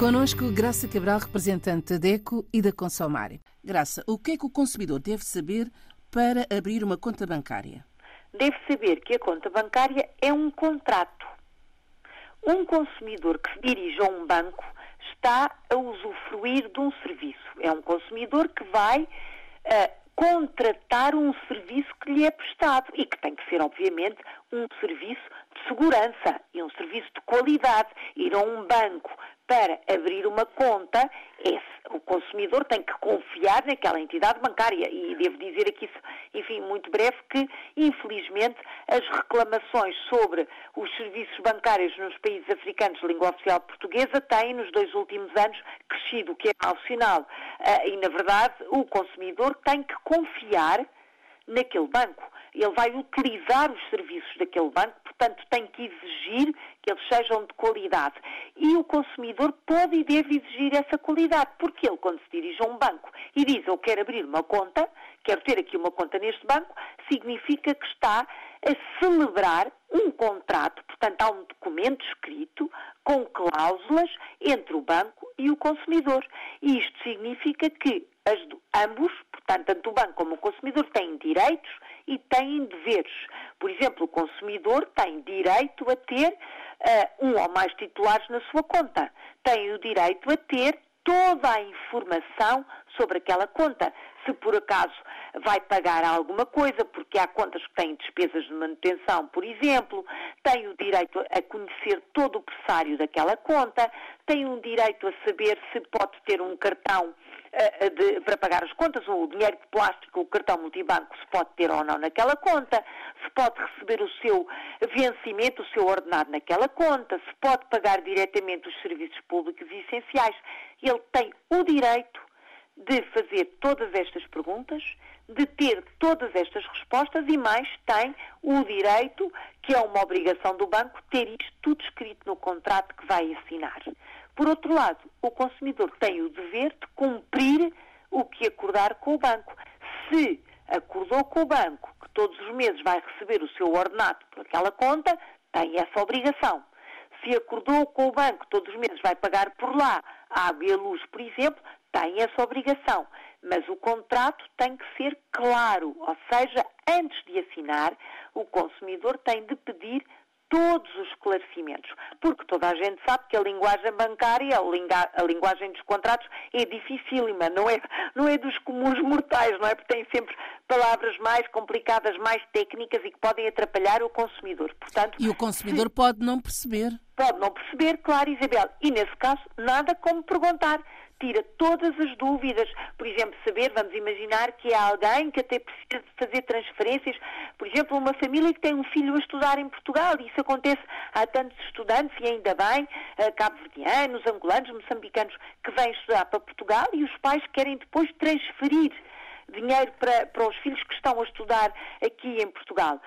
Conosco, Graça Cabral, representante da DECO e da Consomar. Graça, o que é que o consumidor deve saber para abrir uma conta bancária? Deve saber que a conta bancária é um contrato. Um consumidor que se dirige a um banco está a usufruir de um serviço. É um consumidor que vai uh, contratar um serviço que lhe é prestado e que tem que ser, obviamente, um serviço de segurança e um serviço de qualidade. Ir a um banco para abrir uma conta, esse, o consumidor tem que confiar naquela entidade bancária. E devo dizer aqui, enfim, muito breve, que, infelizmente, as reclamações sobre os serviços bancários nos países africanos de língua oficial portuguesa têm, nos dois últimos anos, crescido, o que é mau sinal. Ah, e, na verdade, o consumidor tem que confiar naquele banco. Ele vai utilizar os serviços daquele banco, portanto, tem que exigir que eles sejam de qualidade. E o consumidor pode e deve exigir essa qualidade, porque ele, quando se dirige a um banco e diz eu quero abrir uma conta, quero ter aqui uma conta neste banco, significa que está a celebrar um contrato, portanto, há um documento escrito com cláusulas entre o banco e o consumidor. E isto significa que as, ambos, portanto, tanto o banco como o consumidor, têm direitos e têm deveres. Por exemplo, o consumidor tem direito a ter uh, um ou mais titulares na sua conta. Tem o direito a ter toda a informação sobre aquela conta. Se por acaso vai pagar alguma coisa, porque há contas que têm despesas de manutenção, por exemplo, tem o direito a conhecer todo o pressário daquela conta, tem um direito a saber se pode ter um cartão uh, de, para pagar as contas, o dinheiro de plástico, o cartão multibanco, se pode ter ou não naquela conta, se pode receber o seu vencimento, o seu ordenado naquela conta, se pode pagar diretamente os serviços públicos essenciais. Ele tem o direito de fazer todas estas perguntas, de ter todas estas respostas e mais tem o direito, que é uma obrigação do banco, ter isto tudo escrito no contrato que vai assinar. Por outro lado, o consumidor tem o dever de cumprir o que acordar com o banco. Se acordou com o banco que todos os meses vai receber o seu ordenado por aquela conta, tem essa obrigação. Se acordou com o banco todos os meses vai pagar por lá a água e a luz, por exemplo, tem essa obrigação, mas o contrato tem que ser claro, ou seja, antes de assinar, o consumidor tem de pedir todos os esclarecimentos, porque toda a gente sabe que a linguagem bancária, a, linguagem dos contratos é dificílima, não é, não é dos comuns mortais, não é? Porque tem sempre palavras mais complicadas, mais técnicas e que podem atrapalhar o consumidor. Portanto, e o consumidor se... pode não perceber. Pode não perceber, claro, Isabel. E nesse caso, nada como perguntar tira todas as dúvidas. Por exemplo, saber, vamos imaginar que há alguém que até precisa de fazer transferências, por exemplo, uma família que tem um filho a estudar em Portugal, e isso acontece a tantos estudantes, e ainda bem, cabo-verdianos, angolanos, moçambicanos, que vêm estudar para Portugal e os pais querem depois transferir dinheiro para, para os filhos que estão a estudar aqui em Portugal.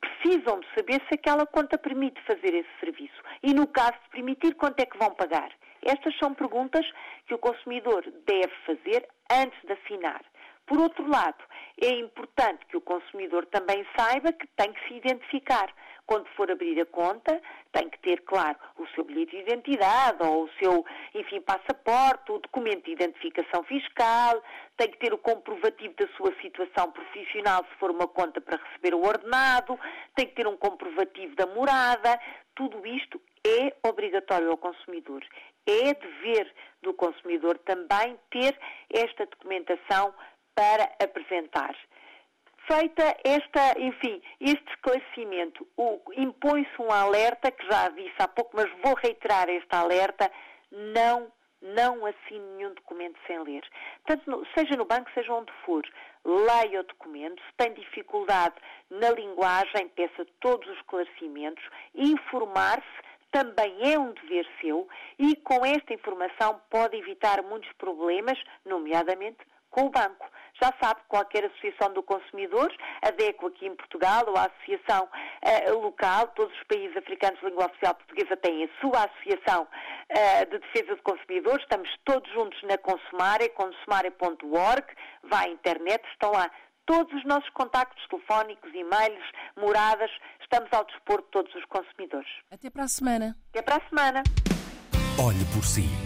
Precisam de saber se aquela conta permite fazer esse serviço. E no caso de permitir, quanto é que vão pagar? Estas são perguntas que o consumidor deve fazer antes de assinar. Por outro lado, é importante que o consumidor também saiba que tem que se identificar. Quando for abrir a conta, tem que ter, claro, o seu bilhete de identidade ou o seu, enfim, passaporte, o documento de identificação fiscal, tem que ter o comprovativo da sua situação profissional se for uma conta para receber o ordenado, tem que ter um comprovativo da morada. Tudo isto é obrigatório ao consumidor. É dever do consumidor também ter esta documentação para apresentar. Feita esta, enfim, este esclarecimento, impõe-se um alerta, que já disse há pouco, mas vou reiterar este alerta, não, não assine nenhum documento sem ler. Tanto no, seja no banco, seja onde for, leia o documento, se tem dificuldade na linguagem, peça todos os esclarecimentos, informar-se também é um dever seu e com esta informação pode evitar muitos problemas, nomeadamente com o banco. Já sabe, qualquer associação do consumidor, a DECO aqui em Portugal, ou a associação uh, local, todos os países africanos de língua oficial portuguesa têm a sua associação uh, de defesa do consumidor. Estamos todos juntos na Consumare, consumare.org, vá à internet, estão lá todos os nossos contactos telefónicos, e-mails, moradas, estamos ao dispor de todos os consumidores. Até para a semana. Até para a semana. Olhe por si